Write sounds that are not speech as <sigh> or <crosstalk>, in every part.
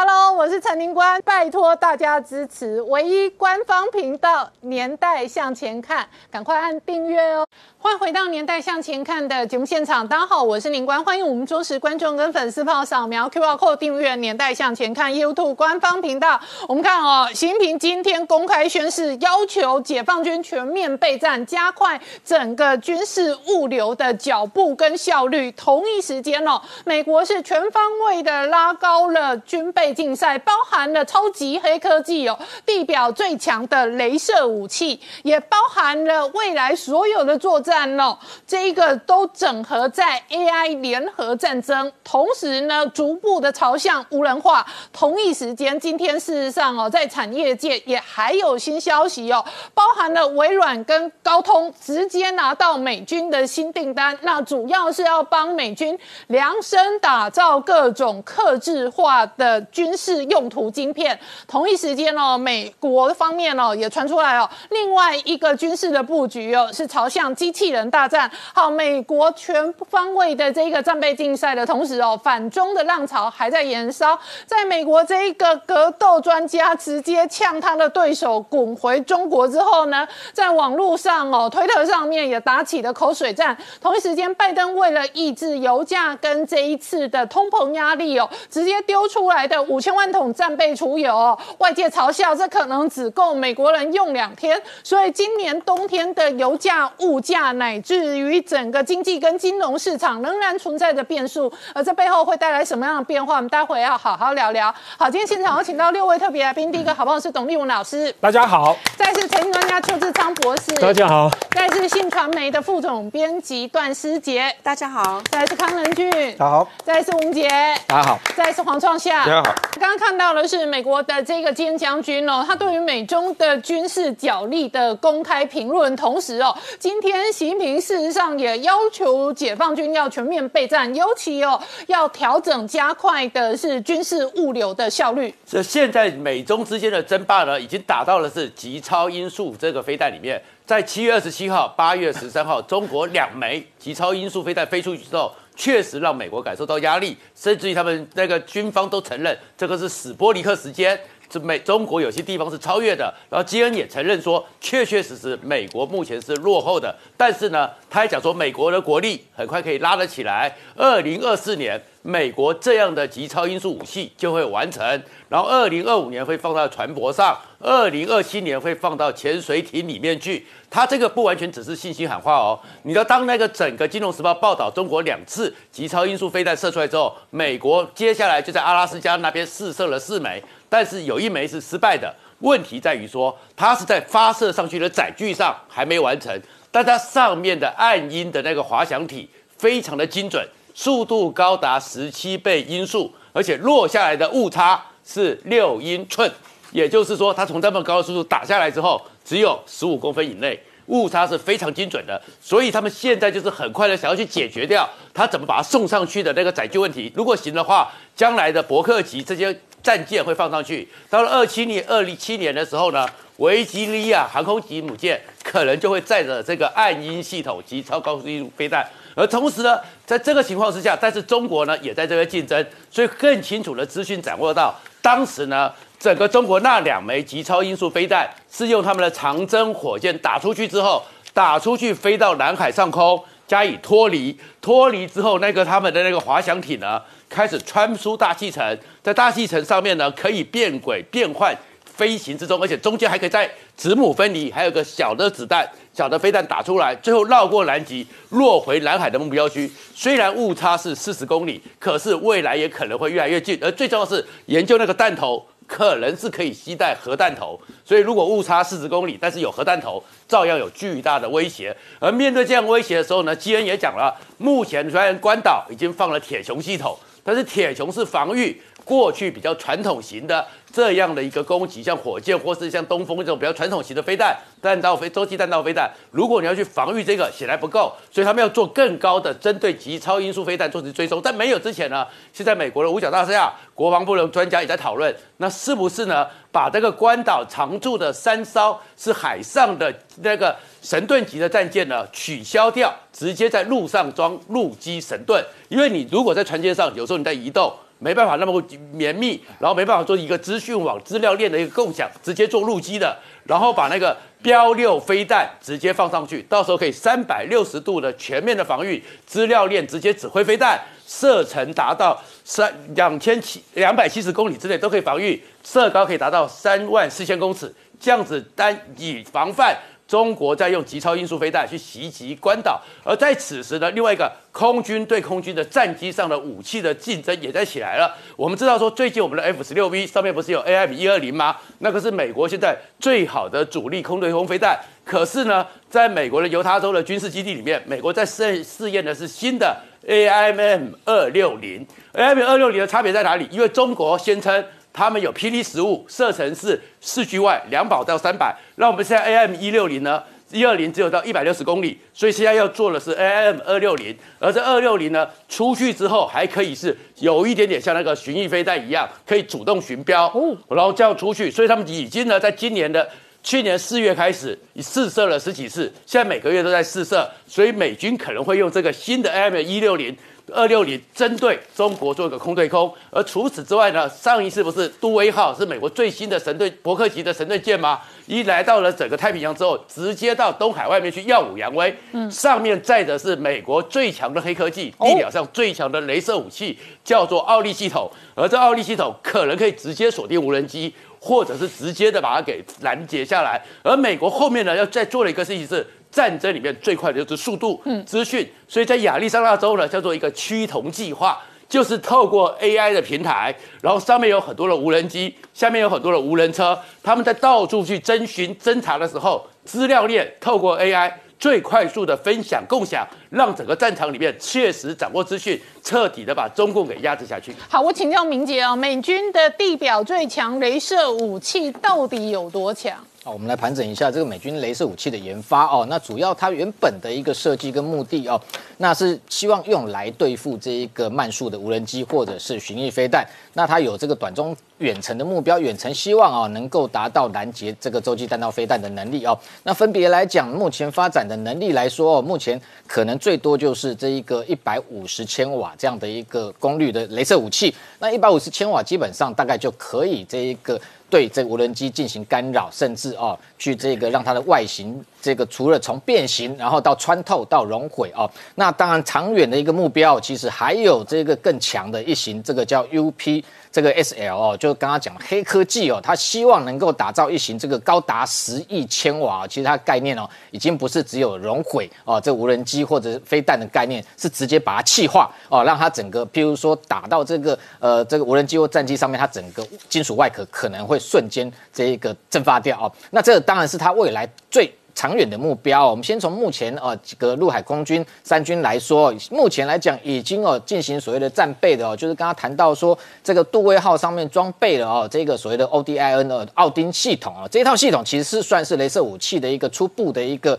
Hello，我是陈宁官，拜托大家支持唯一官方频道《年代向前看》，赶快按订阅哦。欢迎回到《年代向前看》的节目现场，大家好，我是宁官，欢迎我们忠实观众跟粉丝朋友扫描 QR Code 订阅《年代向前看》YouTube 官方频道。我们看哦，习近平今天公开宣誓，要求解放军全面备战，加快整个军事物流的脚步跟效率。同一时间哦，美国是全方位的拉高了军备竞赛，包含了超级黑科技哦，地表最强的镭射武器，也包含了未来所有的作战。哦，这一个都整合在 AI 联合战争，同时呢，逐步的朝向无人化。同一时间，今天事实上哦，在产业界也还有新消息哦，包含了微软跟高通直接拿到美军的新订单，那主要是要帮美军量身打造各种克制化的军事用途晶片。同一时间哦，美国方面哦也传出来哦，另外一个军事的布局哦，是朝向机。器人大战，好，美国全方位的这个战备竞赛的同时哦，反中的浪潮还在燃烧。在美国这一个格斗专家直接呛他的对手滚回中国之后呢，在网络上哦，推特上面也打起了口水战。同一时间，拜登为了抑制油价跟这一次的通膨压力哦，直接丢出来的五千万桶战备储油，外界嘲笑这可能只够美国人用两天。所以今年冬天的油价物价。乃至于整个经济跟金融市场仍然存在着变数，而这背后会带来什么样的变化？我们待会要好好聊聊。好，今天现场有请到六位特别来宾，第一个好朋友是董立文老师，大家好；再是财经专家邱志昌博士，大家好；再是信传媒的副总编辑段思杰，大家好；再是康仁俊，大家好；再是吴杰，大家好；再是黄创夏，大家好。刚刚看到的是美国的这个坚将军哦，他对于美中的军事角力的公开评论，同时哦，今天。习近平事实上也要求解放军要全面备战，尤其哦要调整加快的是军事物流的效率。这现在美中之间的争霸呢，已经打到了是极超音速这个飞弹里面。在七月二十七号、八月十三号，中国两枚极超音速飞弹飞出去之后，确实让美国感受到压力，甚至于他们那个军方都承认这个是史波尼克时间。这美中国有些地方是超越的，然后基恩也承认说，确确实实美国目前是落后的，但是呢，他还讲说美国的国力很快可以拉得起来，二零二四年美国这样的极超音速武器就会完成，然后二零二五年会放到船舶上，二零二七年会放到潜水艇里面去。他这个不完全只是信息喊话哦，你要当那个整个金融时报报道中国两次极超音速飞弹射出来之后，美国接下来就在阿拉斯加那边试射了四枚。但是有一枚是失败的，问题在于说它是在发射上去的载具上还没完成，但它上面的暗音的那个滑翔体非常的精准，速度高达十七倍音速，而且落下来的误差是六英寸，也就是说它从这么高的速度打下来之后，只有十五公分以内，误差是非常精准的，所以他们现在就是很快的想要去解决掉它怎么把它送上去的那个载具问题，如果行的话，将来的伯克级这些。战舰会放上去，到了二七年、二零七年的时候呢，维吉利亚航空级母舰可能就会载着这个暗音系统及超高速音飞弹。而同时呢，在这个情况之下，但是中国呢也在这边竞争，所以更清楚的资讯掌握到，当时呢，整个中国那两枚极超音速飞弹是用他们的长征火箭打出去之后，打出去飞到南海上空加以脱离，脱离之后，那个他们的那个滑翔体呢？开始穿出大气层，在大气层上面呢，可以变轨变换飞行之中，而且中间还可以在子母分离，还有个小的子弹、小的飞弹打出来，最后绕过南极，落回南海的目标区。虽然误差是四十公里，可是未来也可能会越来越近。而最重要是研究那个弹头，可能是可以携带核弹头，所以如果误差四十公里，但是有核弹头，照样有巨大的威胁。而面对这样威胁的时候呢，基恩也讲了，目前虽然关岛已经放了铁穹系统。但是铁穹是防御过去比较传统型的这样的一个攻击，像火箭或是像东风这种比较传统型的飞弹、弹道飞、洲际弹道飞弹，如果你要去防御这个，显然不够，所以他们要做更高的针对极超音速飞弹做追踪。在没有之前呢，现在美国的五角大厦，国防部的专家也在讨论，那是不是呢？把这个关岛常驻的三艘是海上的那个神盾级的战舰呢取消掉，直接在陆上装陆基神盾。因为你如果在船舰上，有时候你在移动，没办法那么绵密，然后没办法做一个资讯网、资料链的一个共享，直接做陆基的，然后把那个标六飞弹直接放上去，到时候可以三百六十度的全面的防御，资料链直接指挥飞弹，射程达到三两千七两百七十公里之内都可以防御，射高可以达到三万四千公尺，这样子单以防范。中国在用极超音速飞弹去袭击关岛，而在此时呢，另外一个空军对空军的战机上的武器的竞争也在起来了。我们知道说，最近我们的 F 十六 V 上面不是有 AIM 一二零吗？那个是美国现在最好的主力空对空飞弹。可是呢，在美国的犹他州的军事基地里面，美国在试试验的是新的 AIM 二六零。AIM 二六零的差别在哪里？因为中国宣称。他们有霹雳十五，射程是四 G 外两百到三百，那我们现在 AM 一六零呢？一二零只有到一百六十公里，所以现在要做的是 AM 二六零，而这二六零呢，出去之后还可以是有一点点像那个巡弋飞弹一样，可以主动巡标，然后这样出去。所以他们已经呢，在今年的去年四月开始试射了十几次，现在每个月都在试射，所以美军可能会用这个新的 AM 一六零。二六零针对中国做一个空对空，而除此之外呢，上一次不是杜威号是美国最新的神盾伯克级的神盾舰吗？一来到了整个太平洋之后，直接到东海外面去耀武扬威，嗯，上面载的是美国最强的黑科技，地表上最强的镭射武器，叫做奥利系统，而这奥利系统可能可以直接锁定无人机，或者是直接的把它给拦截下来，而美国后面呢，要再做的一个事情是。战争里面最快的就是速度、资讯，所以在亚利桑那州呢，叫做一个趋同计划，就是透过 AI 的平台，然后上面有很多的无人机，下面有很多的无人车，他们在到处去征询、侦查的时候，资料链透过 AI 最快速的分享、共享，让整个战场里面确实掌握资讯，彻底的把中共给压制下去。好，我请教明杰哦，美军的地表最强镭射武器到底有多强？我们来盘整一下这个美军镭射武器的研发哦。那主要它原本的一个设计跟目的哦，那是希望用来对付这一个慢速的无人机或者是巡弋飞弹。那它有这个短中远程的目标，远程希望啊能够达到拦截这个洲际弹道飞弹的能力哦。那分别来讲，目前发展的能力来说哦，目前可能最多就是这一个一百五十千瓦这样的一个功率的镭射武器。那一百五十千瓦基本上大概就可以这一个。对这无人机进行干扰，甚至哦，去这个让它的外形这个除了从变形，然后到穿透到熔毁哦，那当然长远的一个目标，其实还有这个更强的一型，这个叫 UP。这个 S L 哦，就就刚刚讲黑科技哦，它希望能够打造一型这个高达十亿千瓦，其实它概念哦，已经不是只有熔毁哦，这无人机或者飞弹的概念，是直接把它气化哦，让它整个，譬如说打到这个呃这个无人机或战机上面，它整个金属外壳可能会瞬间这一个蒸发掉哦，那这当然是它未来最。长远的目标，我们先从目前呃几个陆海空军三军来说，目前来讲已经哦进行所谓的战备的哦，就是刚刚谈到说这个杜威号上面装备了哦这个所谓的 ODIN 的奥丁系统啊，这一套系统其实是算是镭射武器的一个初步的一个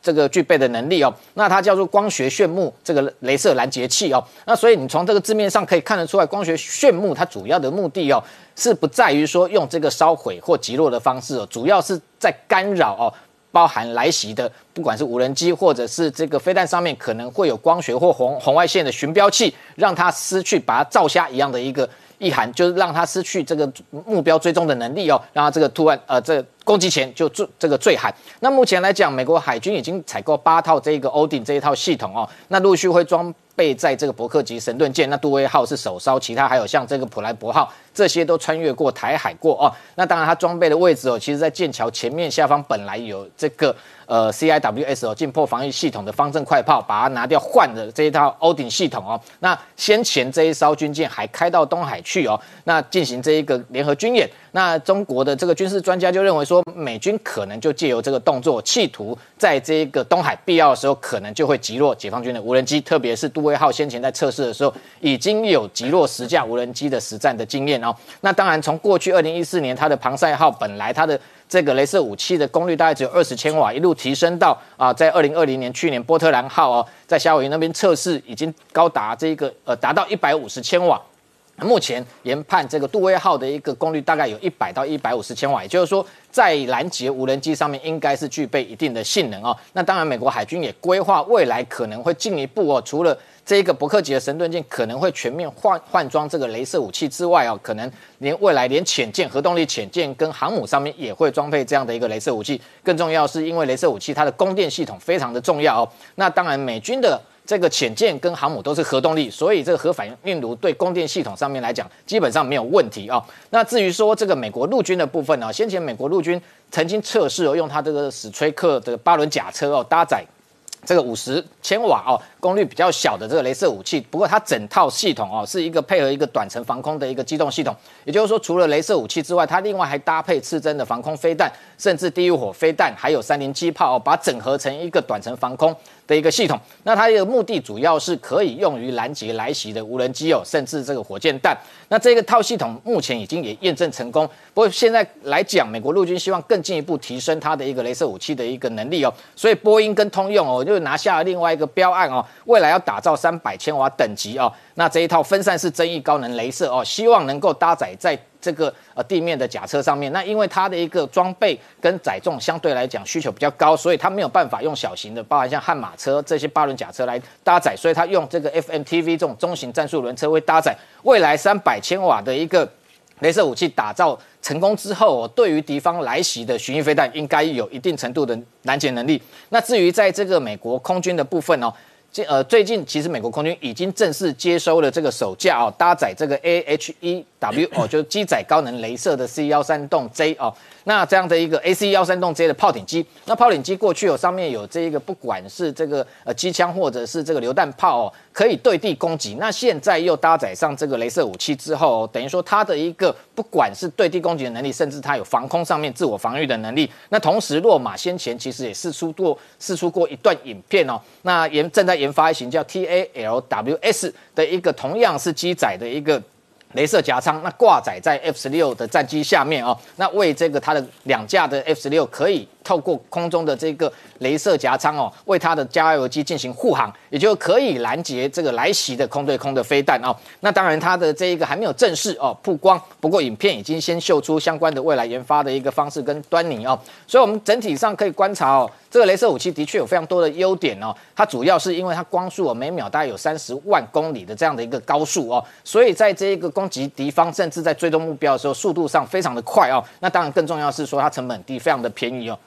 这个具备的能力哦。那它叫做光学炫目这个镭射拦截器哦。那所以你从这个字面上可以看得出来，光学炫目它主要的目的哦是不在于说用这个烧毁或击落的方式哦，主要是在干扰哦。包含来袭的，不管是无人机或者是这个飞弹上面，可能会有光学或红红外线的寻标器，让它失去把它照瞎一样的一个意涵，就是让它失去这个目标追踪的能力哦，让它这个突然呃这攻击前就坠这个坠海。那目前来讲，美国海军已经采购八套这个欧顶这一套系统哦，那陆续会装。备在这个伯克级神盾舰，那杜威号是首艘，其他还有像这个普莱伯号，这些都穿越过台海过哦。那当然，它装备的位置哦，其实在舰桥前面下方本来有这个呃 CIWS 哦，近迫防御系统的方阵快炮，把它拿掉换的这一套欧顶系统哦。那先前这一艘军舰还开到东海去哦，那进行这一个联合军演。那中国的这个军事专家就认为说，美军可能就借由这个动作，企图在这一个东海必要的时候，可能就会击落解放军的无人机，特别是杜威号先前在测试的时候，已经有击落十架无人机的实战的经验哦。那当然，从过去二零一四年它的庞塞号本来它的这个镭射武器的功率大概只有二十千瓦，一路提升到啊，在二零二零年去年波特兰号哦，在夏威夷那边测试已经高达这个呃达到一百五十千瓦。目前研判这个杜威号的一个功率大概有一百到一百五十千瓦，也就是说，在拦截无人机上面应该是具备一定的性能哦。那当然，美国海军也规划未来可能会进一步哦，除了这一个伯克级的神盾舰可能会全面换换装这个镭射武器之外哦，可能连未来连潜舰、核动力潜舰跟航母上面也会装配这样的一个镭射武器。更重要是因为镭射武器它的供电系统非常的重要哦。那当然美军的。这个潜舰跟航母都是核动力，所以这个核反应炉对供电系统上面来讲，基本上没有问题啊。那至于说这个美国陆军的部分呢，先前美国陆军曾经测试哦，用它这个史崔克的八轮甲车哦，搭载 <laughs> 这个五十千瓦哦。功率比较小的这个镭射武器，不过它整套系统哦是一个配合一个短程防空的一个机动系统，也就是说除了镭射武器之外，它另外还搭配刺针的防空飞弹，甚至地狱火飞弹，还有三零机炮哦，把整合成一个短程防空的一个系统。那它的目的主要是可以用于拦截来袭的无人机哦，甚至这个火箭弹。那这个套系统目前已经也验证成功，不过现在来讲，美国陆军希望更进一步提升它的一个镭射武器的一个能力哦，所以波音跟通用哦就拿下了另外一个标案哦。未来要打造三百千瓦等级哦，那这一套分散式增益高能镭射哦，希望能够搭载在这个呃地面的甲车上面。那因为它的一个装备跟载重相对来讲需求比较高，所以它没有办法用小型的，包含像悍马车这些八轮甲车来搭载，所以它用这个 FMTV 这种中型战术轮车会搭载未来三百千瓦的一个。镭射武器打造成功之后，对于敌方来袭的巡弋飞弹，应该有一定程度的拦截能力。那至于在这个美国空军的部分哦，这呃最近其实美国空军已经正式接收了这个首架哦，搭载这个 AHEW 哦，就是机载高能镭射的 C 幺三洞 J 哦。那这样的一个 A C 幺三栋 J 的炮艇机，那炮艇机过去有上面有这一个，不管是这个呃机枪或者是这个榴弹炮哦，可以对地攻击。那现在又搭载上这个镭射武器之后，等于说它的一个不管是对地攻击的能力，甚至它有防空上面自我防御的能力。那同时，洛马先前其实也试出过试出过一段影片哦，那研正在研发一型叫 T A L W S 的一个同样是机载的一个。镭射夹舱，那挂载在 F 十六的战机下面哦，那为这个它的两架的 F 十六可以透过空中的这个镭射夹舱哦，为它的加油机进行护航，也就可以拦截这个来袭的空对空的飞弹哦。那当然，它的这一个还没有正式哦曝光，不过影片已经先秀出相关的未来研发的一个方式跟端倪哦。所以，我们整体上可以观察哦。这个镭射武器的确有非常多的优点哦，它主要是因为它光速哦每秒大概有三十万公里的这样的一个高速哦，所以在这一个攻击敌方甚至在追踪目标的时候，速度上非常的快哦。那当然更重要是说它成本低，非常的便宜哦。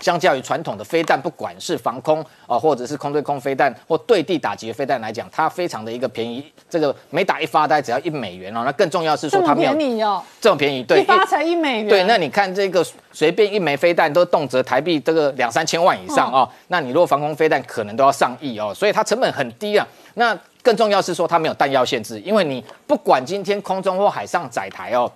相较于传统的飞弹，不管是防空啊，或者是空对空飞弹或对地打击的飞弹来讲，它非常的一个便宜。这个每打一发大概只要一美元哦。那更重要是说它没有便宜哦，这么便宜，对，一发才一美元。对，那你看这个随便一枚飞弹都动辄台币这个两三千万以上哦。那你如果防空飞弹可能都要上亿哦，所以它成本很低啊。那更重要是说它没有弹药限制，因为你不管今天空中或海上载台哦。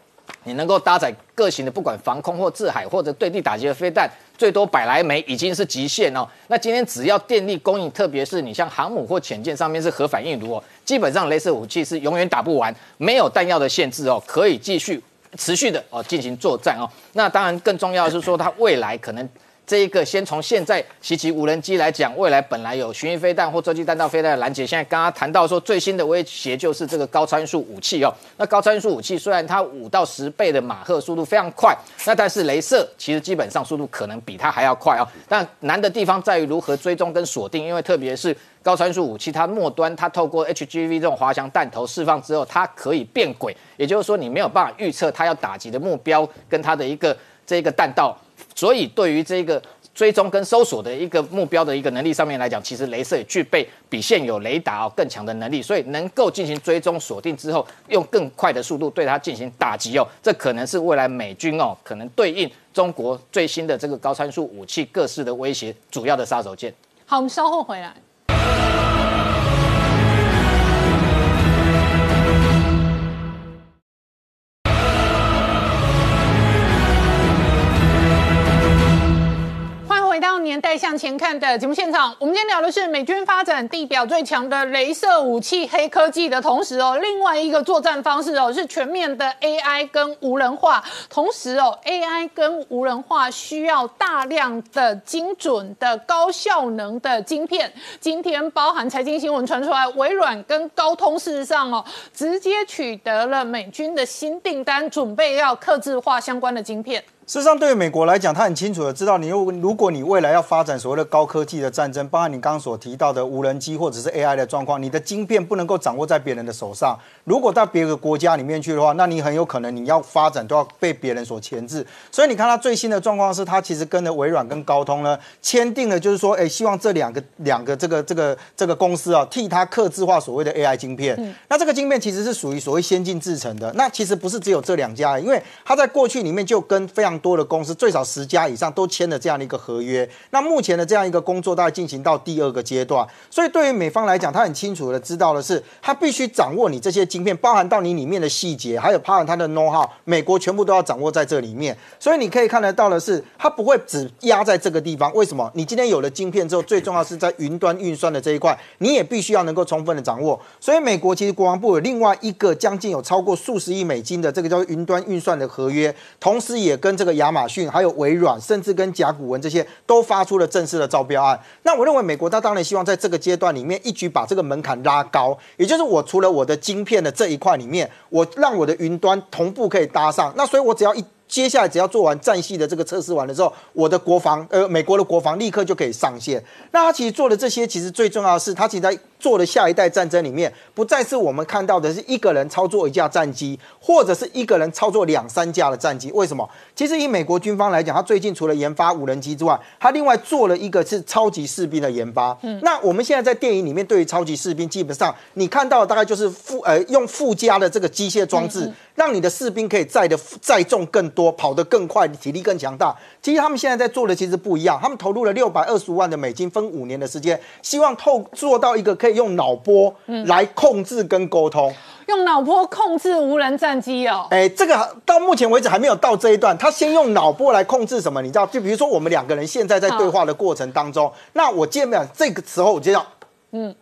你能够搭载各型的，不管防空或制海或者对地打击的飞弹，最多百来枚已经是极限哦。那今天只要电力供应，特别是你像航母或潜舰上面是核反应炉哦，基本上镭射武器是永远打不完，没有弹药的限制哦，可以继续持续的哦进行作战哦。那当然更重要的是说，它未来可能。这一个先从现在袭击无人机来讲，未来本来有巡弋飞弹或洲际弹道飞弹的拦截，现在刚刚谈到说最新的威胁就是这个高参数武器哦。那高参数武器虽然它五到十倍的马赫速度非常快，那但是镭射其实基本上速度可能比它还要快哦。但难的地方在于如何追踪跟锁定，因为特别是高参数武器，它末端它透过 HGV 这种滑翔弹头释放之后，它可以变轨，也就是说你没有办法预测它要打击的目标跟它的一个这个弹道。所以，对于这个追踪跟搜索的一个目标的一个能力上面来讲，其实镭射也具备比现有雷达哦更强的能力，所以能够进行追踪锁定之后，用更快的速度对它进行打击哦。这可能是未来美军哦可能对应中国最新的这个高参数武器各式的威胁主要的杀手锏。好，我们稍后回来。年代向前看的节目现场，我们今天聊的是美军发展地表最强的镭射武器黑科技的同时哦，另外一个作战方式哦是全面的 AI 跟无人化。同时哦，AI 跟无人化需要大量的精准的高效能的晶片。今天包含财经新闻传出来，微软跟高通事实上哦，直接取得了美军的新订单，准备要刻制化相关的晶片。事实上，对于美国来讲，他很清楚的知道，你如如果你未来要发展所谓的高科技的战争，包含你刚刚所提到的无人机或者是 AI 的状况，你的晶片不能够掌握在别人的手上。如果到别个国家里面去的话，那你很有可能你要发展都要被别人所钳制。所以你看他最新的状况是，他其实跟着微软跟高通呢签订了，就是说，哎，希望这两个两个这个这个这个公司啊，替他刻制化所谓的 AI 晶片。那这个晶片其实是属于所谓先进制成的。那其实不是只有这两家，因为他在过去里面就跟非常多的公司最少十家以上都签了这样的一个合约。那目前的这样一个工作大概进行到第二个阶段，所以对于美方来讲，他很清楚的知道的是，他必须掌握你这些晶片，包含到你里面的细节，还有包含它的 know how，美国全部都要掌握在这里面。所以你可以看得到的是，它不会只压在这个地方。为什么？你今天有了晶片之后，最重要是在云端运算的这一块，你也必须要能够充分的掌握。所以美国其实国防部有另外一个将近有超过数十亿美金的这个叫云端运算的合约，同时也跟这这个亚马逊。还有微软，甚至跟甲骨文这些都发出了正式的招标案。那我认为美国他当然希望在这个阶段里面一举把这个门槛拉高，也就是我除了我的晶片的这一块里面，我让我的云端同步可以搭上。那所以我只要一接下来只要做完战系的这个测试完了之后，我的国防呃美国的国防立刻就可以上线。那他其实做的这些，其实最重要的是他其实在。做的下一代战争里面，不再是我们看到的是一个人操作一架战机，或者是一个人操作两三架的战机。为什么？其实以美国军方来讲，他最近除了研发无人机之外，他另外做了一个是超级士兵的研发。嗯，那我们现在在电影里面对于超级士兵，基本上你看到的大概就是附呃用附加的这个机械装置，让你的士兵可以载的载重更多，跑得更快，体力更强大。其实他们现在在做的其实不一样，他们投入了六百二十五万的美金，分五年的时间，希望透做到一个可以。用脑波来控制跟沟通，用脑波控制无人战机哦。哎，这个到目前为止还没有到这一段。他先用脑波来控制什么？你知道？就比如说我们两个人现在在对话的过程当中，那我见面这个时候，我就要嗯。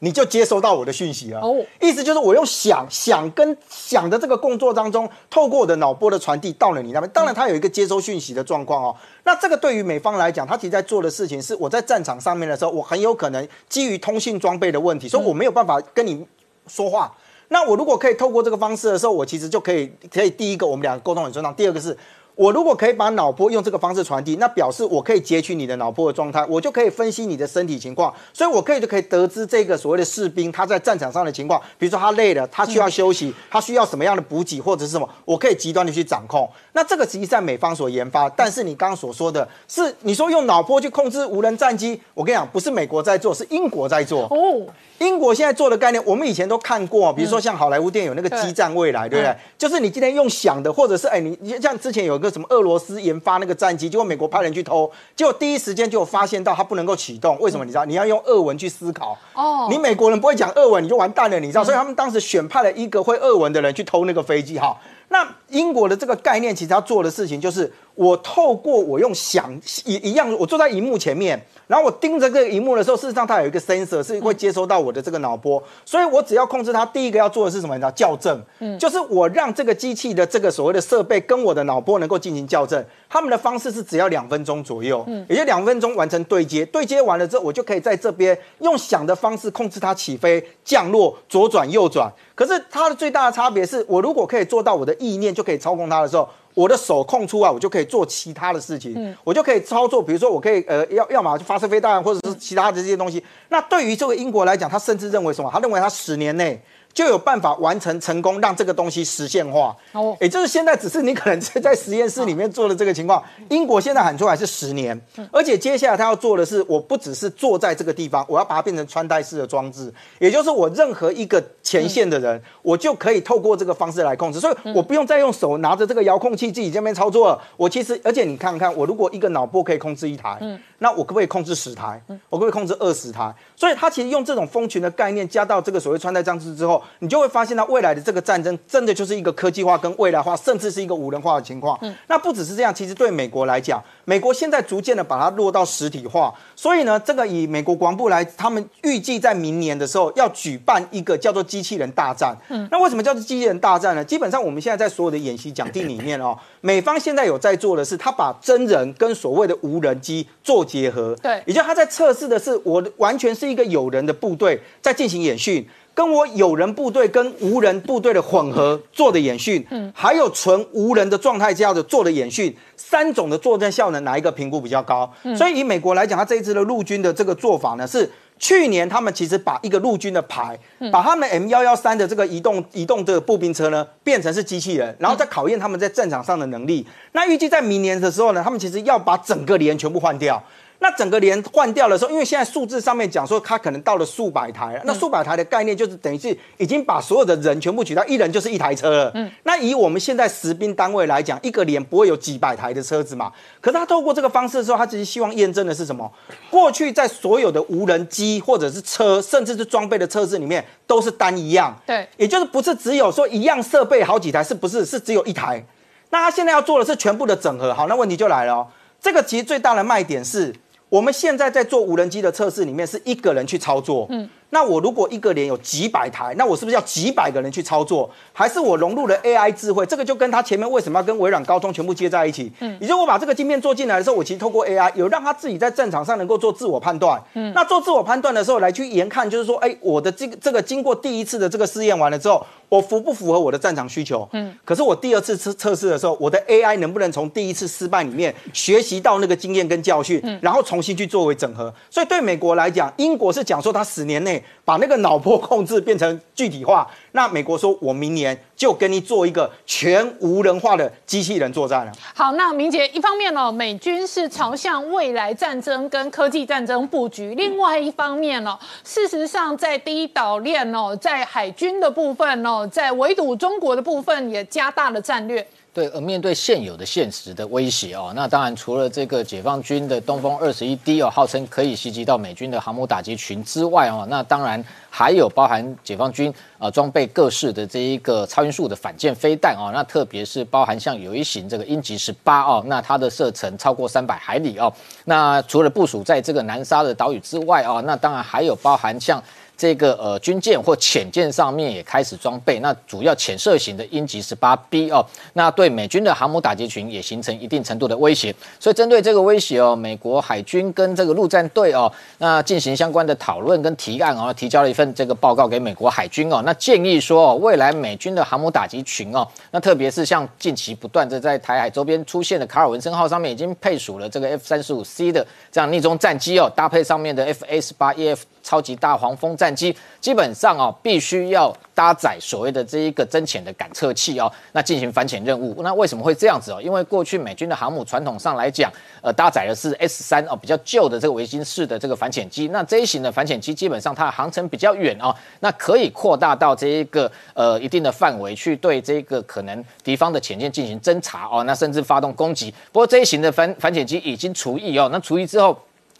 你就接收到我的讯息了，哦，意思就是我用想想跟想的这个工作当中，透过我的脑波的传递到了你那边。当然，它有一个接收讯息的状况哦。那这个对于美方来讲，他其实在做的事情是，我在战场上面的时候，我很有可能基于通信装备的问题，所以我没有办法跟你说话。那我如果可以透过这个方式的时候，我其实就可以可以第一个我们两个沟通很顺畅，第二个是。我如果可以把脑波用这个方式传递，那表示我可以截取你的脑波的状态，我就可以分析你的身体情况，所以我可以就可以得知这个所谓的士兵他在战场上的情况，比如说他累了，他需要休息，他需要什么样的补给或者是什么，我可以极端的去掌控。那这个实际上美方所研发，但是你刚刚所说的是你说用脑波去控制无人战机，我跟你讲，不是美国在做，是英国在做。哦，英国现在做的概念，我们以前都看过，比如说像好莱坞电影有那个激战未来，对不对？就是你今天用想的，或者是哎，你像之前有一个什么俄罗斯。研发那个战机，结果美国派人去偷，结果第一时间就发现到它不能够启动。为什么？你知道？你要用俄文去思考。哦。你美国人不会讲俄文，你就完蛋了，你知道？所以他们当时选派了一个会俄文的人去偷那个飞机。哈。那英国的这个概念，其实要做的事情就是，我透过我用想一一样，我坐在荧幕前面。然后我盯着这个荧幕的时候，事实上它有一个 sensor 是会接收到我的这个脑波，所以我只要控制它，第一个要做的是什么？叫校正，嗯，就是我让这个机器的这个所谓的设备跟我的脑波能够进行校正。他们的方式是只要两分钟左右，嗯，也就两分钟完成对接，对接完了之后，我就可以在这边用想的方式控制它起飞、降落、左转、右转。可是它的最大的差别是我如果可以做到我的意念就可以操控它的时候。我的手空出来，我就可以做其他的事情，我就可以操作，比如说我可以呃要要么就发射飞弹，或者是其他的这些东西。那对于这个英国来讲，他甚至认为什么？他认为他十年内。就有办法完成成功，让这个东西实现化。哦，也就是现在只是你可能是在实验室里面做的这个情况。英国现在喊出来是十年，而且接下来他要做的是，我不只是坐在这个地方，我要把它变成穿戴式的装置，也就是我任何一个前线的人，我就可以透过这个方式来控制，所以我不用再用手拿着这个遥控器自己这边操作了。我其实，而且你看看，我如果一个脑波可以控制一台，嗯，那我可不可以控制十台？我可不可以控制二十台？所以他其实用这种蜂群的概念加到这个所谓穿戴装置之后，你就会发现到。未来的这个战争真的就是一个科技化跟未来化，甚至是一个无人化的情况。嗯，那不只是这样，其实对美国来讲，美国现在逐渐的把它落到实体化。所以呢，这个以美国国防部来，他们预计在明年的时候要举办一个叫做机器人大战。嗯，那为什么叫做机器人大战呢？基本上我们现在在所有的演习讲定里面哦，美方现在有在做的是，他把真人跟所谓的无人机做结合。对，也就他在测试的是，我完全是一个有人的部队在进行演训。跟我有人部队跟无人部队的混合做的演训，嗯，还有纯无人的状态下的做的演训，三种的作战效能哪一个评估比较高？所以以美国来讲，他这一次的陆军的这个做法呢是。去年他们其实把一个陆军的牌，把他们 M 幺幺三的这个移动移动的步兵车呢，变成是机器人，然后再考验他们在战场上的能力。那预计在明年的时候呢，他们其实要把整个连全部换掉。那整个连换掉的时候，因为现在数字上面讲说，它可能到了数百台。那数百台的概念就是等于是已经把所有的人全部取代一人就是一台车了。嗯。那以我们现在实兵单位来讲，一个连不会有几百台的车子嘛？可是他透过这个方式的时候，他其实希望验证的是什么？过去在所有的无人机或者是车，甚至是装备的车子里面，都是单一样。对。也就是不是只有说一样设备好几台，是不是？是只有一台。那他现在要做的是全部的整合。好，那问题就来了。这个其实最大的卖点是。我们现在在做无人机的测试，里面是一个人去操作。嗯，那我如果一个连有几百台，那我是不是要几百个人去操作？还是我融入了 AI 智慧？这个就跟他前面为什么要跟微软、高通全部接在一起？嗯，也就我把这个晶片做进来的时候，我其实透过 AI 有让他自己在战场上能够做自我判断。嗯，那做自我判断的时候，来去研看，就是说，哎，我的这个这个经过第一次的这个试验完了之后。我符不符合我的战场需求？嗯，可是我第二次测测试的时候，我的 AI 能不能从第一次失败里面学习到那个经验跟教训，然后重新去作为整合？所以对美国来讲，英国是讲说他十年内把那个脑波控制变成具体化。那美国说，我明年就跟你做一个全无人化的机器人作战了。好，那明杰，一方面呢，美军是朝向未来战争跟科技战争布局；另外一方面呢，事实上在第一岛链哦，在海军的部分哦，在围堵中国的部分也加大了战略。对，而面对现有的现实的威胁哦，那当然除了这个解放军的东风二十一 D 哦，号称可以袭击到美军的航母打击群之外哦，那当然还有包含解放军啊装备各式的这一个超音速的反舰飞弹哦，那特别是包含像有一型这个鹰击十八哦，那它的射程超过三百海里哦，那除了部署在这个南沙的岛屿之外哦，那当然还有包含像。这个呃军舰或潜舰上面也开始装备，那主要潜射型的鹰击十八 B 哦，那对美军的航母打击群也形成一定程度的威胁。所以针对这个威胁哦，美国海军跟这个陆战队哦，那进行相关的讨论跟提案哦，提交了一份这个报告给美国海军哦，那建议说哦，未来美军的航母打击群哦，那特别是像近期不断的在台海周边出现的卡尔文森号上面已经配属了这个 F 三十五 C 的这样逆中战机哦，搭配上面的 F A 十八 E F。超级大黄蜂战机基本上哦，必须要搭载所谓的这一个真潜的感测器哦，那进行反潜任务。那为什么会这样子哦？因为过去美军的航母传统上来讲，呃，搭载的是 S 三哦，比较旧的这个维新式的这个反潜机。那这一型的反潜机基本上它的航程比较远哦，那可以扩大到这一个呃一定的范围去对这个可能敌方的潜舰进行侦查哦，那甚至发动攻击。不过这一型的反反潜机已经除役哦，那除役之后。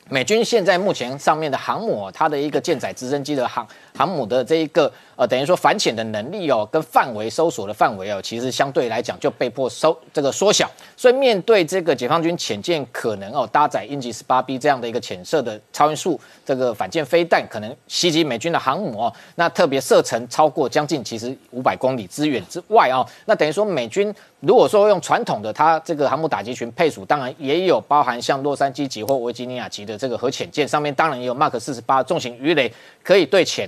美军现在目前上面的航母，它的一个舰载直升机的航航母的这一个。呃，等于说反潜的能力哦，跟范围搜索的范围哦，其实相对来讲就被迫收这个缩小。所以面对这个解放军潜舰可能哦搭载鹰击十八 B 这样的一个潜射的超音速这个反舰飞弹，可能袭击美军的航母哦，那特别射程超过将近其实五百公里之远之外哦，那等于说美军如果说用传统的它这个航母打击群配属，当然也有包含像洛杉矶级或维吉尼亚级的这个核潜舰，上面当然也有 Mark 四十八重型鱼雷可以对潜。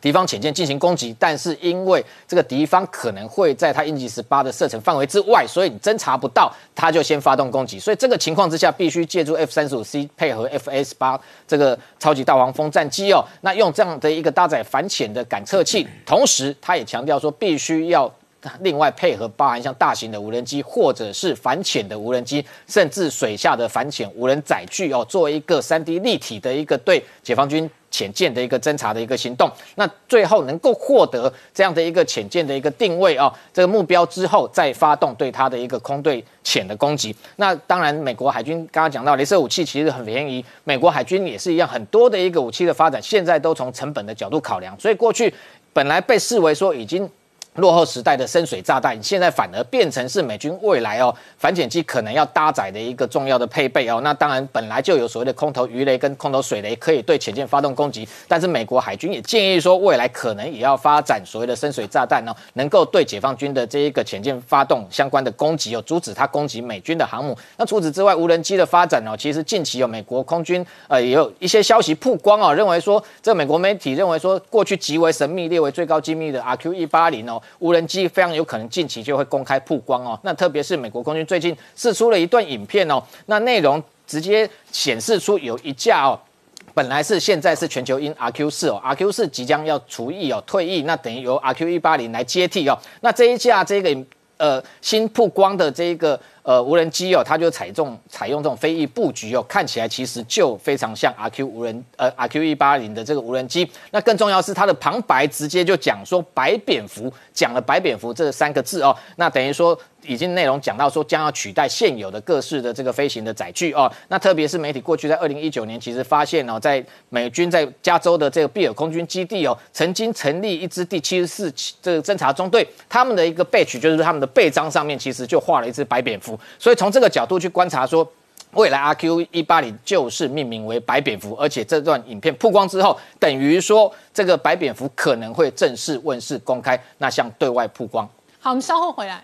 敌方潜舰进行攻击，但是因为这个敌方可能会在它鹰击十八的射程范围之外，所以你侦查不到，他就先发动攻击。所以这个情况之下，必须借助 F 三十五 C 配合 F S 八这个超级大黄蜂战机哦，那用这样的一个搭载反潜的感测器，同时他也强调说，必须要另外配合包含像大型的无人机或者是反潜的无人机，甚至水下的反潜无人载具哦，作为一个三 D 立体的一个对解放军。潜舰的一个侦查的一个行动，那最后能够获得这样的一个潜舰的一个定位啊，这个目标之后再发动对它的一个空对潜的攻击。那当然，美国海军刚刚讲到，镭射武器其实很便宜，美国海军也是一样，很多的一个武器的发展，现在都从成本的角度考量，所以过去本来被视为说已经。落后时代的深水炸弹，现在反而变成是美军未来哦反潜机可能要搭载的一个重要的配备哦。那当然本来就有所谓的空投鱼雷跟空投水雷可以对潜舰发动攻击，但是美国海军也建议说，未来可能也要发展所谓的深水炸弹哦，能够对解放军的这一个潜舰发动相关的攻击哦，阻止它攻击美军的航母。那除此之外，无人机的发展哦，其实近期有美国空军呃也有一些消息曝光哦，认为说这美国媒体认为说过去极为神秘列为最高机密的 RQ 一八零哦。无人机非常有可能近期就会公开曝光哦。那特别是美国空军最近试出了一段影片哦，那内容直接显示出有一架哦，本来是现在是全球鹰 RQ 四哦，RQ 四即将要除役哦，退役，那等于由 RQ 一八零来接替哦。那这一架这个呃新曝光的这个。呃，无人机哦，它就采用采用这种飞翼布局哦，看起来其实就非常像 RQ 无人呃 RQ 一八零的这个无人机。那更重要是它的旁白直接就讲说白蝙蝠，讲了白蝙蝠这三个字哦，那等于说已经内容讲到说将要取代现有的各式的这个飞行的载具哦。那特别是媒体过去在二零一九年其实发现哦，在美军在加州的这个比尔空军基地哦，曾经成立一支第七十四这个侦察中队，他们的一个 b a 就是他们的背章上面其实就画了一只白蝙蝠。所以从这个角度去观察，说未来阿 Q 一八零就是命名为白蝙蝠，而且这段影片曝光之后，等于说这个白蝙蝠可能会正式问世公开，那向对外曝光。好，我们稍后回来。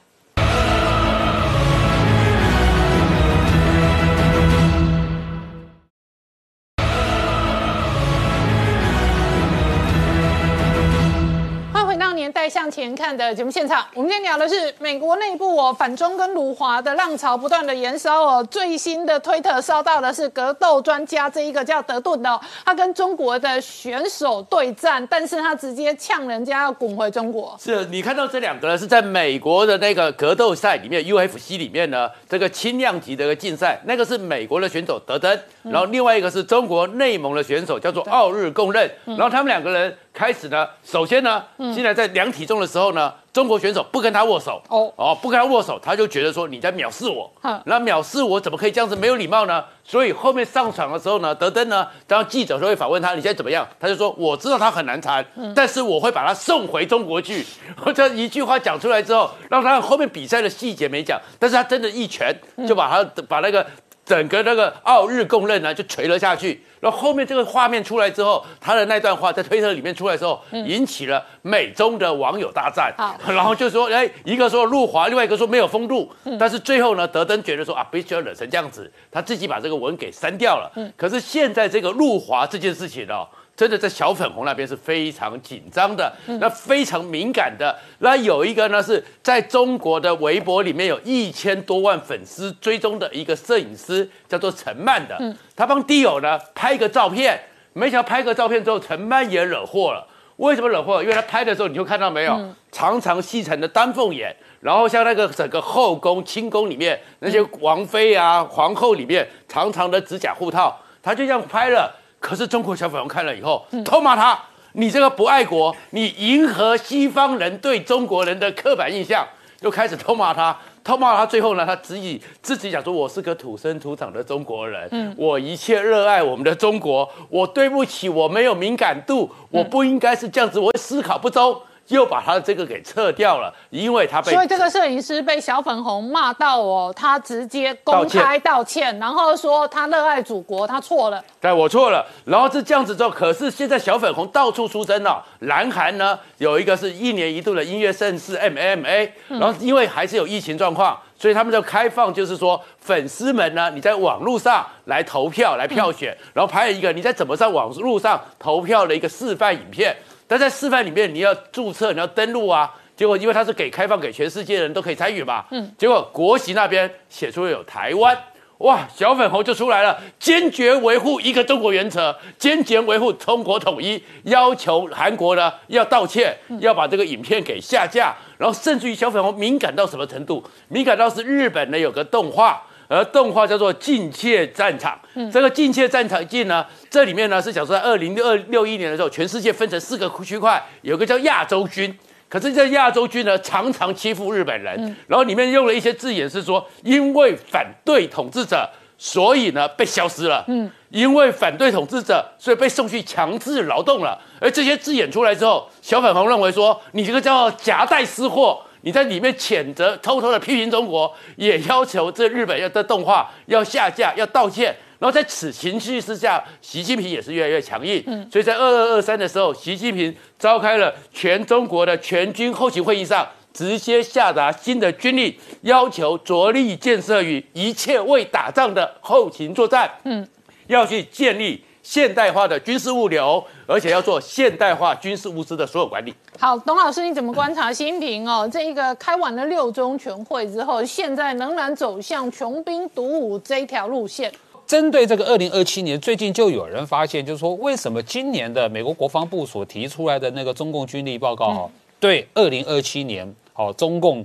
向前看的节目现场，我们今天聊的是美国内部哦反中跟辱华的浪潮不断的延烧哦。最新的推特烧到的是格斗专家这一个叫德顿的，他跟中国的选手对战，但是他直接呛人家要滚回中国。是你看到这两个呢是在美国的那个格斗赛里面，UFC 里面呢这个轻量级的一个竞赛，那个是美国的选手德登，然后另外一个是中国内蒙的选手叫做奥日共认，然后他们两个人。开始呢，首先呢，现在在量体重的时候呢，中国选手不跟他握手，哦哦，不跟他握手，他就觉得说你在藐视我，那藐视我怎么可以这样子没有礼貌呢？所以后面上场的时候呢，德登呢，当记者就会访问他，你现在怎么样？他就说我知道他很难缠，但是我会把他送回中国去。<laughs> 这一句话讲出来之后，让他后面比赛的细节没讲，但是他真的一拳就把他把那个。整个那个奥日共认呢，就锤了下去。然后后面这个画面出来之后，他的那段话在推特里面出来之后，引起了美中的网友大战。然后就说，哎，一个说入华，另外一个说没有封路。但是最后呢，德登觉得说啊，不需要惹成这样子，他自己把这个文给删掉了。可是现在这个入华这件事情哦。真的在小粉红那边是非常紧张的，那非常敏感的。那有一个呢是在中国的微博里面有一千多万粉丝追踪的一个摄影师，叫做陈曼的。他帮地友呢拍一个照片，没想到拍个照片之后，陈曼也惹祸了。为什么惹祸？因为他拍的时候你就看到没有，长长细长的丹凤眼，然后像那个整个后宫、清宫里面那些王妃啊、皇后里面长长的指甲护套，他就这样拍了。可是中国小粉红看了以后，偷骂他：“你这个不爱国，你迎合西方人对中国人的刻板印象。”又开始偷骂他，偷骂他。最后呢，他自己自己讲说：“我是个土生土长的中国人，我一切热爱我们的中国。我对不起，我没有敏感度，我不应该是这样子，我思考不周。”又把他的这个给撤掉了，因为他被所以这个摄影师被小粉红骂到哦，他直接公开道歉，然后说他热爱祖国，他错了。对，我错了。然后是这样子之后，可是现在小粉红到处出征了。南韩呢有一个是一年一度的音乐盛事 M M A，然后因为还是有疫情状况，所以他们就开放，就是说粉丝们呢，你在网络上来投票来票选，然后拍了一个你在怎么在网络上投票的一个示范影片。但在示范里面，你要注册，你要登录啊。结果因为它是给开放给全世界的人都可以参与嘛，嗯。结果国旗那边写出了有台湾，哇，小粉红就出来了，坚决维护一个中国原则，坚决维护中国统一，要求韩国呢要道歉，要把这个影片给下架。然后甚至于小粉红敏感到什么程度？敏感到是日本呢有个动画。而动画叫做《近切战场》，这个《近切战场》镜呢，这里面呢是讲说在二零六六一年的时候，全世界分成四个区块，有个叫亚洲军，可是这亚洲军呢常常欺负日本人，然后里面用了一些字眼是说，因为反对统治者，所以呢被消失了。嗯，因为反对统治者，所以被送去强制劳动了。而这些字眼出来之后，小粉红认为说，你这个叫夹带私货，你在里面谴责、偷偷的批评中国，也要求这日本要的动画要下架、要道歉。然后在此情绪之下，习近平也是越来越强硬。嗯，所以在二二二三的时候，习近平召开了全中国的全军后勤会议上。直接下达新的军令，要求着力建设与一切未打仗的后勤作战。嗯，要去建立现代化的军事物流，而且要做现代化军事物资的所有管理。好，董老师，你怎么观察新平哦？这一个开完了六中全会之后，现在仍然走向穷兵黩武这一条路线。针对这个二零二七年，最近就有人发现，就是说为什么今年的美国国防部所提出来的那个中共军力报告，哈，对二零二七年。好，中共，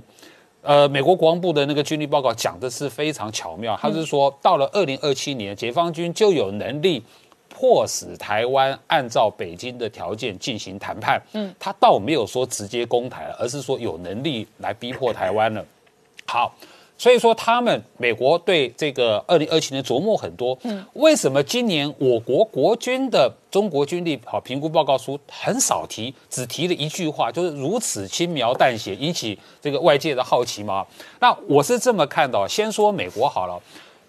呃，美国国防部的那个军力报告讲的是非常巧妙，他是说到了二零二七年，解放军就有能力迫使台湾按照北京的条件进行谈判。嗯，他倒没有说直接攻台，而是说有能力来逼迫台湾了。好。所以说，他们美国对这个二零二七年琢磨很多。嗯，为什么今年我国国军的中国军力好评估报告书很少提，只提了一句话，就是如此轻描淡写，引起这个外界的好奇吗？那我是这么看到。先说美国好了。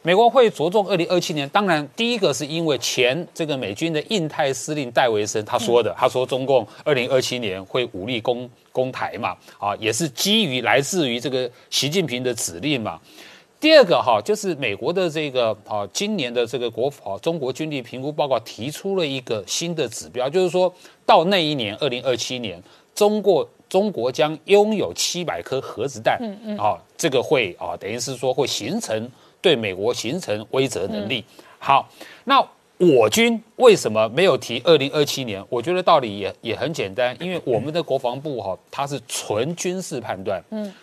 美国会着重二零二七年，当然第一个是因为前这个美军的印太司令戴维森他说的，他说中共二零二七年会武力攻攻台嘛，啊，也是基于来自于这个习近平的指令嘛。第二个哈，就是美国的这个啊，今年的这个国啊中国军力评估报告提出了一个新的指标，就是说到那一年二零二七年，中国中国将拥有七百颗核子弹，嗯嗯，啊，这个会啊，等于是说会形成。对美国形成威慑能力。好，那我军为什么没有提二零二七年？我觉得道理也也很简单，因为我们的国防部哈，它是纯军事判断。嗯，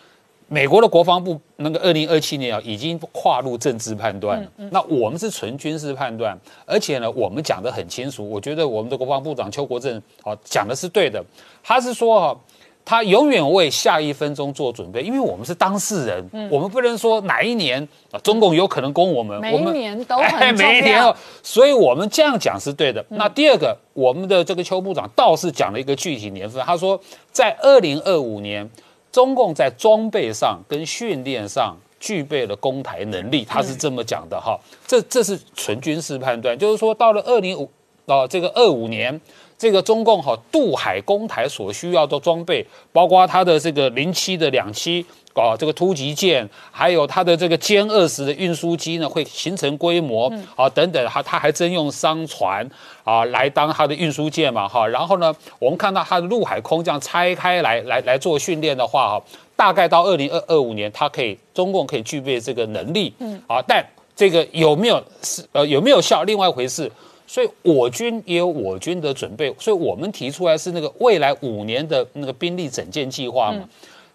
美国的国防部那个二零二七年啊，已经跨入政治判断了。那我们是纯军事判断，而且呢，我们讲的很清楚。我觉得我们的国防部长邱国正啊讲的是对的，他是说哈。他永远为下一分钟做准备，因为我们是当事人，我们不能说哪一年啊，中共有可能攻我们，每一年都很重要，所以我们这样讲是对的。那第二个，我们的这个邱部长倒是讲了一个具体年份，他说在二零二五年，中共在装备上跟训练上具备了攻台能力，他是这么讲的哈。这这是纯军事判断，就是说到了二零五啊这个二五年。这个中共哈渡海攻台所需要的装备，包括它的这个零七的两栖啊这个突击舰，还有它的这个歼二十的运输机呢，会形成规模啊等等，哈，它还征用商船啊来当它的运输舰嘛哈。然后呢，我们看到它的陆海空这样拆开来来来做训练的话哈，大概到二零二二五年，它可以中共可以具备这个能力，嗯啊，但这个有没有是呃有没有效，另外一回事。所以我军也有我军的准备，所以我们提出来是那个未来五年的那个兵力整建计划嘛。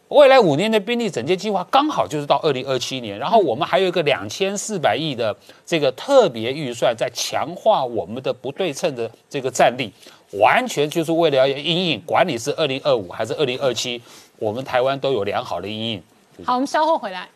未来五年的兵力整建计划刚好就是到二零二七年，然后我们还有一个两千四百亿的这个特别预算，在强化我们的不对称的这个战力，完全就是为了要阴影管理是二零二五还是二零二七，我们台湾都有良好的阴影。好，我们稍后回来。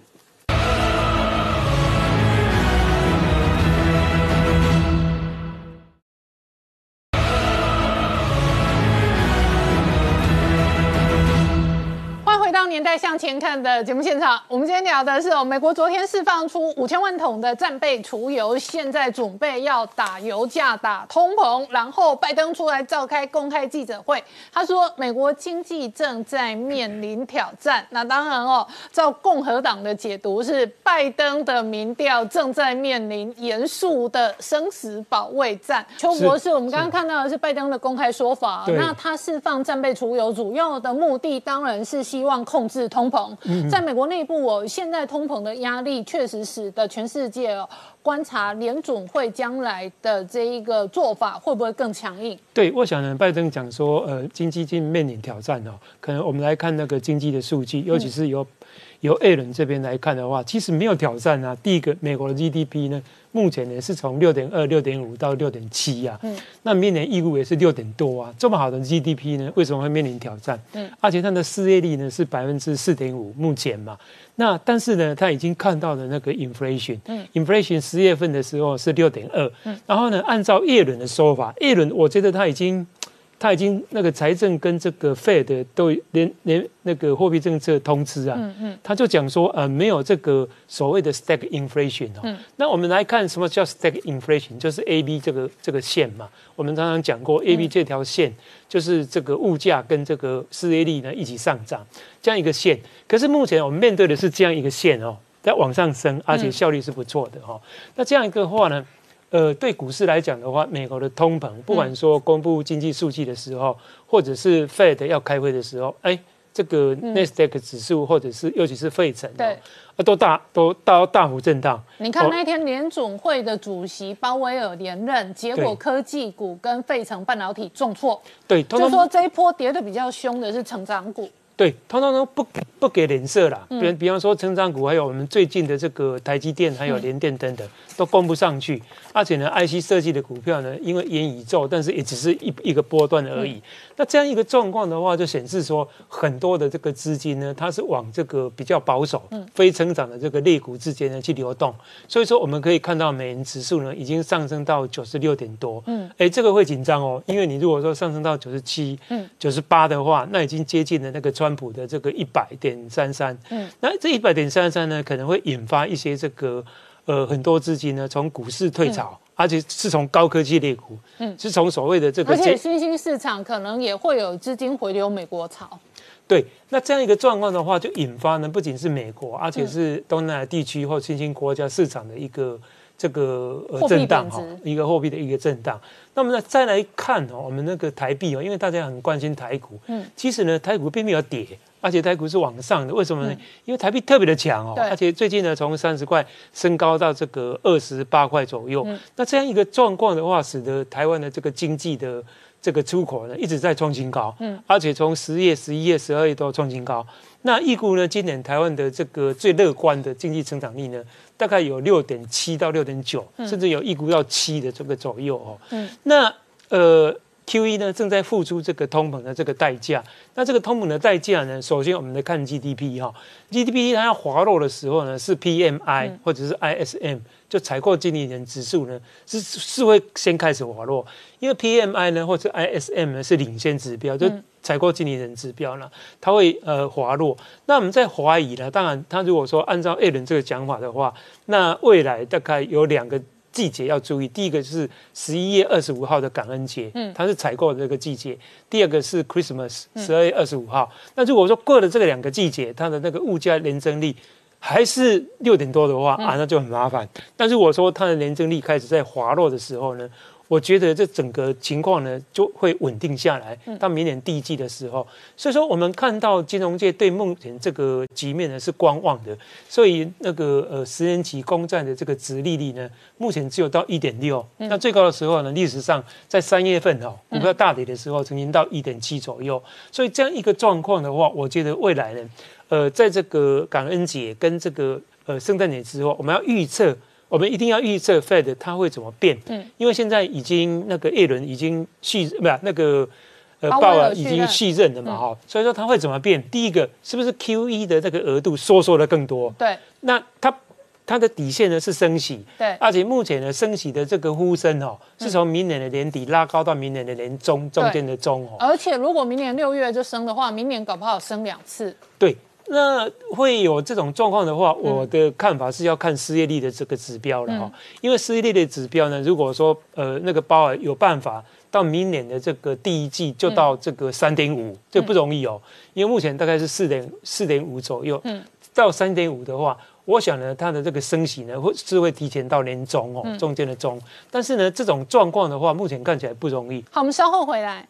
年代向前看的节目现场，我们今天聊的是哦，美国昨天释放出五千万桶的战备储油，现在准备要打油价、打通膨，然后拜登出来召开公开记者会，他说美国经济正在面临挑战。那当然哦，照共和党的解读是拜登的民调正在面临严肃的生死保卫战。邱博士，我们刚刚看到的是拜登的公开说法，那他释放战备储油主要的目的当然是希望控。制通膨，在美国内部哦，现在通膨的压力确实使得全世界哦观察联准会将来的这一个做法会不会更强硬？对，我想呢，拜登讲说，呃，经济正面临挑战哦，可能我们来看那个经济的数据，尤其是有由 A 轮这边来看的话，其实没有挑战啊。第一个，美国的 GDP 呢，目前呢是从六点二、六点五到六点七呀。嗯。那明年预估也是六点多啊。这么好的 GDP 呢，为什么会面临挑战？嗯。而且它的失业率呢是百分之四点五，目前嘛。那但是呢，他已经看到了那个 inflation。嗯。inflation 十月份的时候是六点二。嗯。然后呢，按照耶伦的说法，耶伦我觉得他已经。他已经那个财政跟这个 Fed 都连连那个货币政策通知啊，嗯嗯，他就讲说呃没有这个所谓的 stack inflation 哦，那我们来看什么叫 stack inflation，就是 A B 这个这个线嘛，我们常常讲过 A B 这条线就是这个物价跟这个失业率呢一起上涨这样一个线，可是目前我们面对的是这样一个线哦，在往上升，而且效率是不错的哈，那这样一个话呢？呃，对股市来讲的话，美国的通膨，不管说公布经济数据的时候，或者是 Fed 要开会的时候，哎，这个 Nasdaq 指数或者是尤其是费城，对，啊，都大都大大幅震荡。你看那天联总会的主席鲍威尔连任，结果科技股跟费城半导体重挫，对，就说这一波跌的比较凶的是成长股。对，通通都不不给脸色了。比比方说，成长股还有我们最近的这个台积电，还有联电等等，都供不上去。而且呢，IC 设计的股票呢，因为元宇宙，但是也只是一一个波段而已。那这样一个状况的话，就显示说，很多的这个资金呢，它是往这个比较保守、非成长的这个类股之间呢去流动。所以说，我们可以看到美元指数呢，已经上升到九十六点多。嗯，哎，这个会紧张哦，因为你如果说上升到九十七、嗯，九十八的话，那已经接近了那个川普的这个一百点三三。嗯，那这一百点三三呢，可能会引发一些这个呃很多资金呢从股市退潮。而且是从高科技类股，嗯，是从所谓的这个，而且新兴市场可能也会有资金回流美国潮。对，那这样一个状况的话，就引发呢不仅是美国，而且是东南亚地区或新兴国家市场的一个这个呃震荡哈，一个货币的一个震荡。那么呢，再来看哦，我们那个台币哦，因为大家很关心台股，嗯，其实呢，台股并没有跌。而且台股是往上的，为什么呢？因为台币特别的强哦，而且最近呢，从三十块升高到这个二十八块左右。那这样一个状况的话，使得台湾的这个经济的这个出口呢，一直在创新高。嗯，而且从十月、十一月、十二月都创新高。那预估呢，今年台湾的这个最乐观的经济成长率呢，大概有六点七到六点九，甚至有预估到七的这个左右哦。嗯，那呃。Q E 呢正在付出这个通膨的这个代价，那这个通膨的代价呢，首先我们来看 G D P 哈，G D P 它要滑落的时候呢，是 P M I 或者是 I S M，就采购经理人指数呢是是会先开始滑落，因为 P M I 呢或者 I S M 呢是领先指标，就采购经理人指标呢，它会呃滑落。那我们在怀疑呢，当然他如果说按照艾伦这个讲法的话，那未来大概有两个。季节要注意，第一个是十一月二十五号的感恩节，嗯，它是采购的这个季节；第二个是 Christmas，十二月二十五号。那如果说过了这个两个季节，它的那个物价年增率还是六点多的话啊，那就很麻烦。但如果说它的年增率开始在滑落的时候呢？我觉得这整个情况呢就会稳定下来，到明年第一季的时候，所以说我们看到金融界对目前这个局面呢是观望的，所以那个呃十年期公债的这个值利率呢，目前只有到一点六，那最高的时候呢，历史上在三月份哦股票大跌的时候，曾经到一点七左右，所以这样一个状况的话，我觉得未来呢，呃，在这个感恩节跟这个呃圣诞节之后，我们要预测。我们一定要预测 Fed 它会怎么变，嗯，因为现在已经那个叶伦已经续不是那个呃鲍尔已经续任了嘛哈，所以说它会怎么变？第一个是不是 QE 的这个额度收缩的更多？对，那它它的底线呢是升息，对，而且目前呢升息的这个呼声哦，是从明年的年底拉高到明年的年中中间的中哦，而且如果明年六月就升的话，明年搞不好升两次，对。那会有这种状况的话，我的看法是要看失业率的这个指标了哈。因为失业率的指标呢，如果说呃那个包尔有办法到明年的这个第一季就到这个三点五，这不容易哦。因为目前大概是四点四点五左右，嗯，到三点五的话，我想呢，它的这个升息呢会是会提前到年中哦，中间的中。但是呢，这种状况的话，目前看起来不容易。好，我们稍后回来。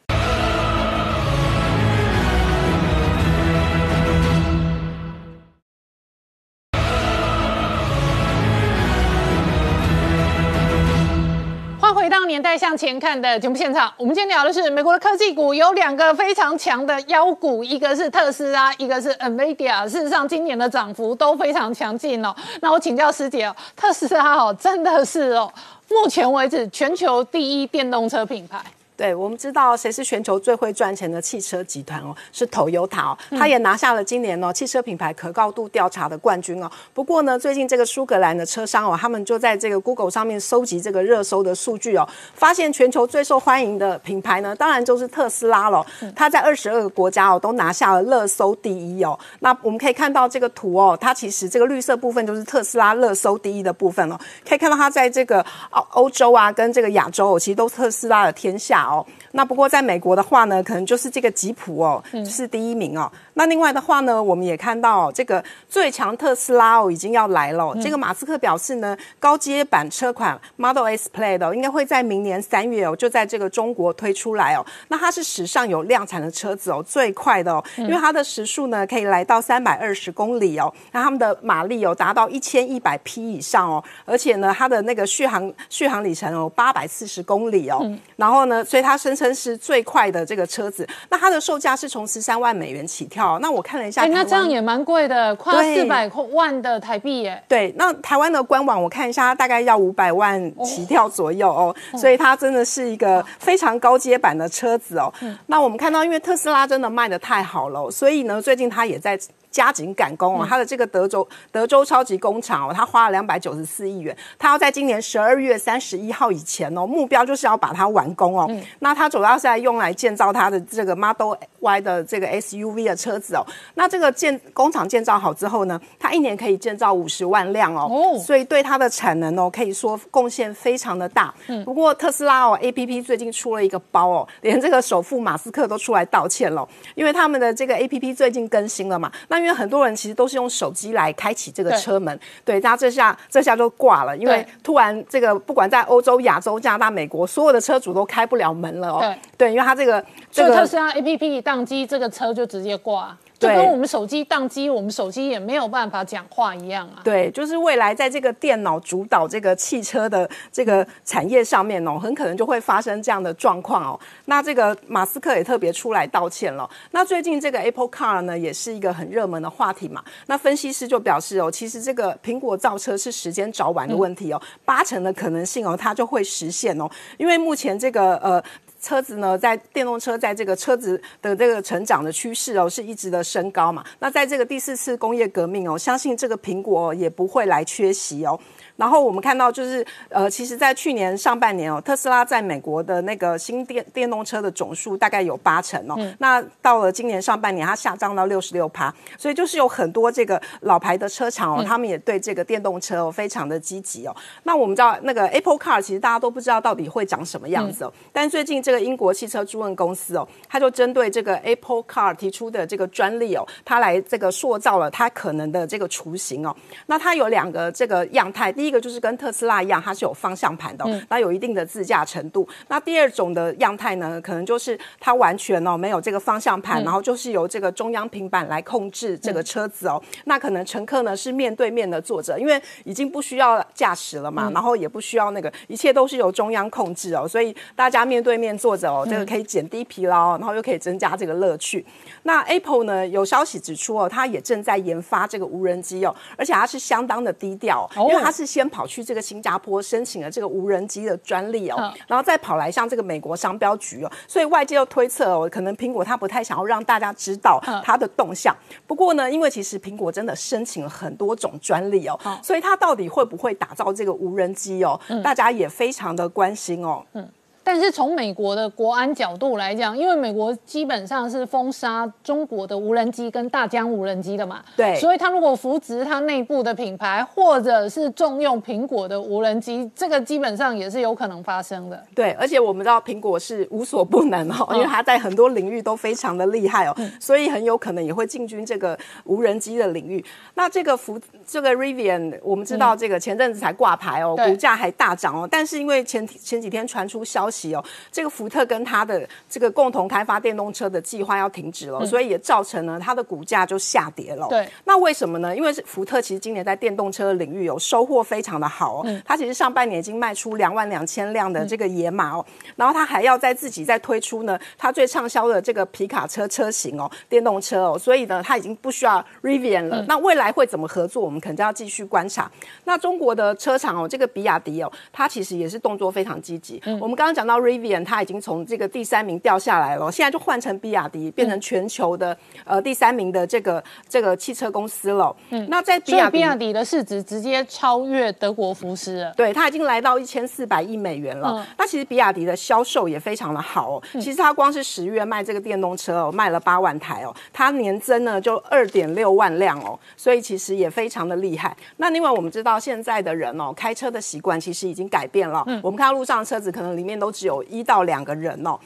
年代向前看的节目现场，我们今天聊的是美国的科技股有两个非常强的妖股，一个是特斯拉，一个是 Nvidia。事实上，今年的涨幅都非常强劲哦。那我请教师姐哦，特斯拉哦，真的是哦，目前为止全球第一电动车品牌。对，我们知道谁是全球最会赚钱的汽车集团哦，是 Toyota 哦，他也拿下了今年哦汽车品牌可靠度调查的冠军哦。不过呢，最近这个苏格兰的车商哦，他们就在这个 Google 上面收集这个热搜的数据哦，发现全球最受欢迎的品牌呢，当然就是特斯拉了。它在二十二个国家哦都拿下了热搜第一哦。那我们可以看到这个图哦，它其实这个绿色部分就是特斯拉热搜第一的部分哦。可以看到它在这个欧欧洲啊跟这个亚洲哦，其实都特斯拉的天下。哦，那不过在美国的话呢，可能就是这个吉普哦，就是第一名哦。那另外的话呢，我们也看到这个最强特斯拉哦，已经要来了。这个马斯克表示呢，高阶版车款 Model S Plaid 应该会在明年三月哦，就在这个中国推出来哦。那它是史上有量产的车子哦，最快的哦，因为它的时速呢可以来到三百二十公里哦，那他们的马力有达到一千一百匹以上哦，而且呢，它的那个续航续航里程哦八百四十公里哦，然后呢，所以它声称是最快的这个车子。那它的售价是从十三万美元起跳。那我看了一下，那这样也蛮贵的，快四百万的台币耶。对，那台湾的官网我看一下，大概要五百万起跳左右哦，所以它真的是一个非常高阶版的车子哦。那我们看到，因为特斯拉真的卖的太好了，所以呢，最近它也在。加紧赶工哦，他的这个德州德州超级工厂哦，他花了两百九十四亿元，他要在今年十二月三十一号以前哦，目标就是要把它完工哦。那它主要是在用来建造它的这个 Model Y 的这个 SUV 的车子哦。那这个建工厂建造好之后呢，它一年可以建造五十万辆哦，所以对它的产能哦，可以说贡献非常的大。不过特斯拉哦，APP 最近出了一个包哦，连这个首富马斯克都出来道歉了，因为他们的这个 APP 最近更新了嘛，那。因为很多人其实都是用手机来开启这个车门，对，那这下这下就挂了，因为突然这个不管在欧洲、亚洲、加拿大、美国，所有的车主都开不了门了哦。对，对，因为它这个这个特斯拉 A P P 宕机，这个车就直接挂。就跟我们手机宕机，我们手机也没有办法讲话一样啊。对，就是未来在这个电脑主导这个汽车的这个产业上面哦，很可能就会发生这样的状况哦。那这个马斯克也特别出来道歉了。那最近这个 Apple Car 呢，也是一个很热门的话题嘛。那分析师就表示哦，其实这个苹果造车是时间早晚的问题哦，八成的可能性哦，它就会实现哦。因为目前这个呃。车子呢，在电动车在这个车子的这个成长的趋势哦，是一直的升高嘛。那在这个第四次工业革命哦，相信这个苹果也不会来缺席哦。然后我们看到，就是呃，其实，在去年上半年哦，特斯拉在美国的那个新电电动车的总数大概有八成哦。那到了今年上半年，它下降到六十六趴，所以就是有很多这个老牌的车厂哦，他们也对这个电动车哦非常的积极哦。那我们知道，那个 Apple Car 其实大家都不知道到底会长什么样子哦。但最近这个英国汽车租赁公司哦，它就针对这个 Apple Car 提出的这个专利哦，它来这个塑造了它可能的这个雏形哦。那它有两个这个样态，第一个就是跟特斯拉一样，它是有方向盘的，那有一定的自驾程度。那第二种的样态呢，可能就是它完全哦没有这个方向盘，然后就是由这个中央平板来控制这个车子哦。那可能乘客呢是面对面的坐着，因为已经不需要驾驶了嘛，然后也不需要那个，一切都是由中央控制哦，所以大家面对面坐着哦，这个可以减低疲劳，然后又可以增加这个乐趣。那 Apple 呢有消息指出哦，它也正在研发这个无人机哦，而且它是相当的低调，因为它是先跑去。这个新加坡申请了这个无人机的专利哦，然后再跑来向这个美国商标局哦，所以外界又推测哦，可能苹果它不太想要让大家知道它的动向。不过呢，因为其实苹果真的申请了很多种专利哦，所以它到底会不会打造这个无人机哦，大家也非常的关心哦。嗯。但是从美国的国安角度来讲，因为美国基本上是封杀中国的无人机跟大疆无人机的嘛，对，所以他如果扶植他内部的品牌，或者是重用苹果的无人机，这个基本上也是有可能发生的。对，而且我们知道苹果是无所不能哦，因为它在很多领域都非常的厉害哦，所以很有可能也会进军这个无人机的领域。那这个福这个 Rivian，我们知道这个前阵子才挂牌哦，股价还大涨哦，但是因为前前几天传出消息。息哦，这个福特跟他的这个共同开发电动车的计划要停止了，所以也造成了它的股价就下跌了。对，那为什么呢？因为是福特其实今年在电动车领域有收获非常的好哦，它其实上半年已经卖出两万两千辆的这个野马哦，然后它还要在自己再推出呢，它最畅销的这个皮卡车车型哦，电动车哦，所以呢，它已经不需要 Rivian 了。那未来会怎么合作？我们可能就要继续观察。那中国的车厂哦，这个比亚迪哦，它其实也是动作非常积极。我们刚刚讲到 Rivian，它已经从这个第三名掉下来了，现在就换成比亚迪，变成全球的呃第三名的这个这个汽车公司了。嗯，那在比亚比亚迪的市值直接超越德国福斯了。对，它已经来到一千四百亿美元了。那其实比亚迪的销售也非常的好哦。其实它光是十月卖这个电动车哦，卖了八万台哦，它年增呢就二点六万辆哦，所以其实也非常的厉害。那另外我们知道现在的人哦，开车的习惯其实已经改变了。嗯我们看到路上车子可能里面都只有一到两个人哦。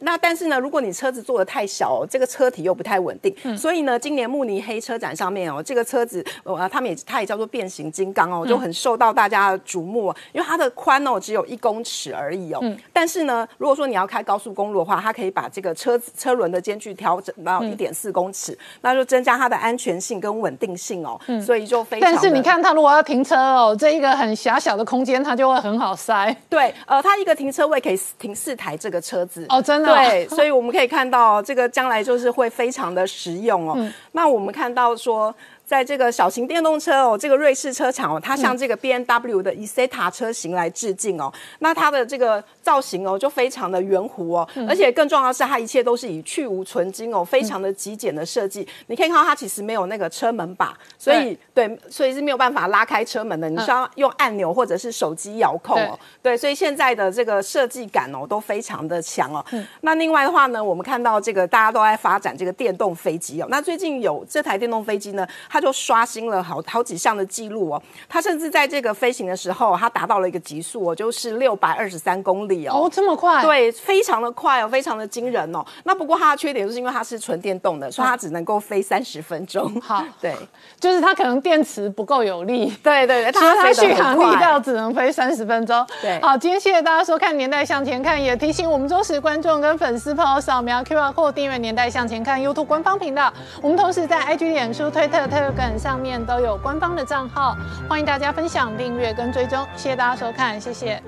那但是呢，如果你车子做的太小，哦这个车体又不太稳定，所以呢，今年慕尼黑车展上面哦，这个车子呃，他们也它也叫做变形金刚哦，就很受到大家的瞩目，因为它的宽哦只有一公尺而已哦。但是呢，如果说你要开高速公路的话，它可以把这个车子车轮的间距调整到一点四公尺，那就增加它的安全性跟稳定性哦。所以就非常。但是你看，它如果要停车哦，这一个很狭小的空间，它就会很好塞。对，呃，它一个停车位可以停四台这个车子哦，真的。对，所以我们可以看到这个将来就是会非常的实用哦。那我们看到说。在这个小型电动车哦，这个瑞士车厂哦，它向这个 B N W 的 Isetta 车型来致敬哦。那它的这个造型哦，就非常的圆弧哦，而且更重要的是，它一切都是以去无存精哦，非常的极简的设计。你可以看到它其实没有那个车门把，所以对，所以是没有办法拉开车门的，你需要用按钮或者是手机遥控哦。对，所以现在的这个设计感哦，都非常的强哦。那另外的话呢，我们看到这个大家都在发展这个电动飞机哦。那最近有这台电动飞机呢，它就刷新了好好几项的记录哦，它甚至在这个飞行的时候，它达到了一个极速哦，就是六百二十三公里哦，哦这么快，对，非常的快哦，非常的惊人哦。那不过它的缺点就是因为它是纯电动的，所以它只能够飞三十分钟。好，<laughs> 对，就是它可能电池不够有力，对对对，<laughs> 它续航力到只能飞三十分钟。对，好，今天谢谢大家收看《年代向前看》，也提醒我们忠实观众跟粉丝朋友扫描 QR Code 订阅《年代向前看》YouTube 官方频道。我们同时在 IG、脸书、推特、上面都有官方的账号，欢迎大家分享、订阅跟追踪。谢谢大家收看，谢谢。